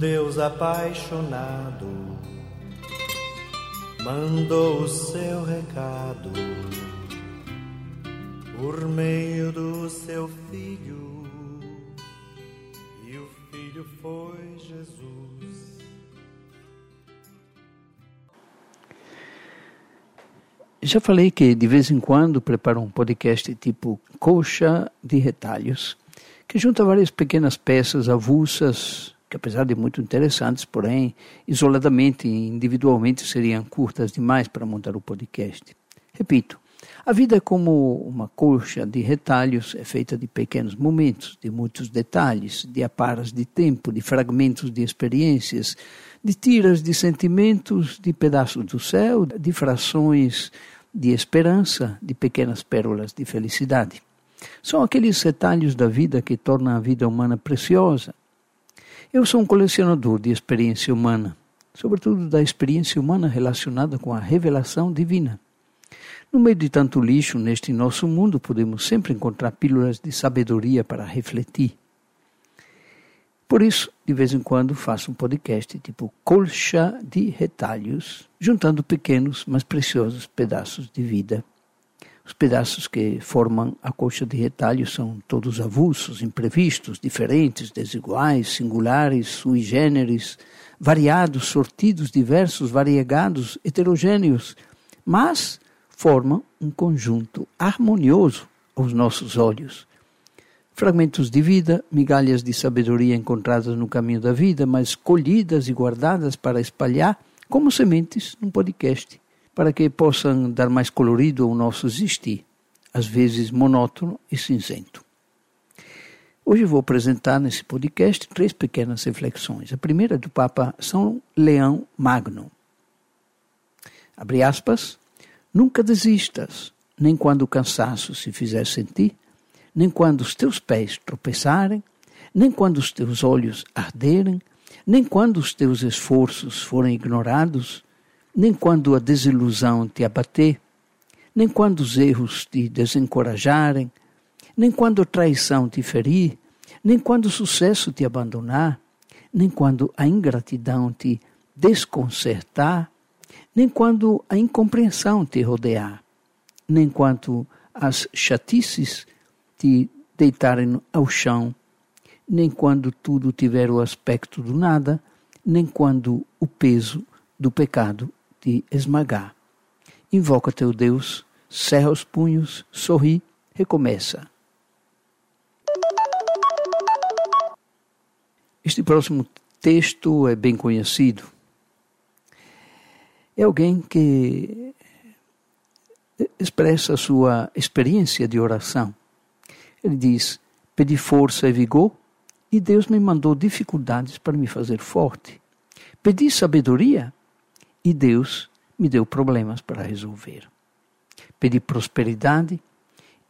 Deus apaixonado mandou o seu recado por meio do seu filho, e o filho foi Jesus. Já falei que de vez em quando preparo um podcast tipo Coxa de Retalhos, que junta várias pequenas peças avulsas que apesar de muito interessantes, porém, isoladamente e individualmente seriam curtas demais para montar o podcast. Repito, a vida é como uma colcha de retalhos, é feita de pequenos momentos, de muitos detalhes, de aparas de tempo, de fragmentos de experiências, de tiras de sentimentos, de pedaços do céu, de frações de esperança, de pequenas pérolas de felicidade. São aqueles retalhos da vida que tornam a vida humana preciosa, eu sou um colecionador de experiência humana, sobretudo da experiência humana relacionada com a revelação divina. No meio de tanto lixo neste nosso mundo, podemos sempre encontrar pílulas de sabedoria para refletir. Por isso, de vez em quando, faço um podcast tipo colcha de retalhos, juntando pequenos, mas preciosos pedaços de vida. Os pedaços que formam a coxa de retalho são todos avulsos, imprevistos, diferentes, desiguais, singulares, sui generis, variados, sortidos, diversos, variegados, heterogêneos, mas formam um conjunto harmonioso aos nossos olhos. Fragmentos de vida, migalhas de sabedoria encontradas no caminho da vida, mas colhidas e guardadas para espalhar como sementes num podcast para que possam dar mais colorido ao nosso existir, às vezes monótono e cinzento. Hoje vou apresentar nesse podcast três pequenas reflexões. A primeira é do Papa São Leão Magno. Abre aspas. Nunca desistas, nem quando o cansaço se fizer sentir, nem quando os teus pés tropeçarem, nem quando os teus olhos arderem, nem quando os teus esforços forem ignorados, nem quando a desilusão te abater, nem quando os erros te desencorajarem, nem quando a traição te ferir, nem quando o sucesso te abandonar, nem quando a ingratidão te desconcertar, nem quando a incompreensão te rodear, nem quando as chatices te deitarem ao chão, nem quando tudo tiver o aspecto do nada, nem quando o peso do pecado te esmagar. Invoca teu Deus, cerra os punhos, sorri, recomeça. Este próximo texto é bem conhecido. É alguém que expressa sua experiência de oração. Ele diz: Pedi força e vigor, e Deus me mandou dificuldades para me fazer forte. Pedi sabedoria, e Deus me deu problemas para resolver. Pedi prosperidade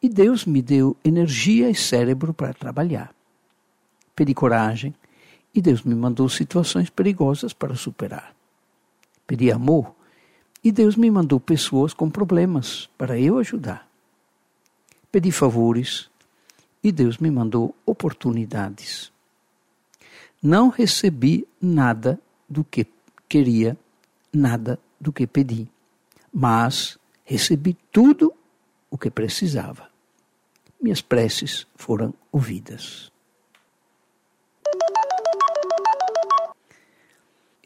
e Deus me deu energia e cérebro para trabalhar. Pedi coragem e Deus me mandou situações perigosas para superar. Pedi amor e Deus me mandou pessoas com problemas para eu ajudar. Pedi favores e Deus me mandou oportunidades. Não recebi nada do que queria nada do que pedi, mas recebi tudo o que precisava. Minhas preces foram ouvidas.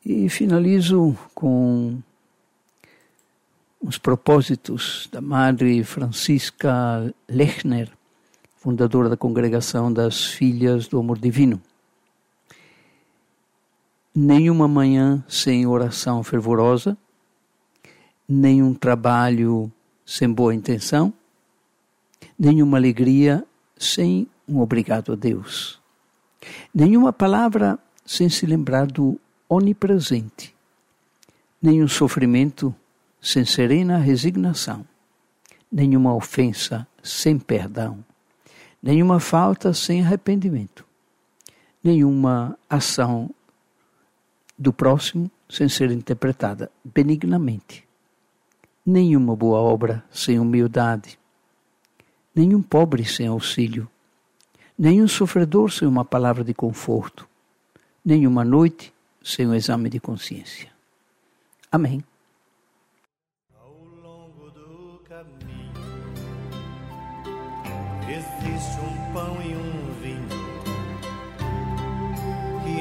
E finalizo com os propósitos da Madre Francisca Lechner, fundadora da Congregação das Filhas do Amor Divino nenhuma manhã sem oração fervorosa, nenhum trabalho sem boa intenção, nenhuma alegria sem um obrigado a Deus, nenhuma palavra sem se lembrar do onipresente, nenhum sofrimento sem serena resignação, nenhuma ofensa sem perdão, nenhuma falta sem arrependimento, nenhuma ação do próximo sem ser interpretada benignamente. Nenhuma boa obra sem humildade, nenhum pobre sem auxílio, nenhum sofredor sem uma palavra de conforto, nenhuma noite sem o exame de consciência. Amém. Ao longo do caminho existe um pão e um vinho que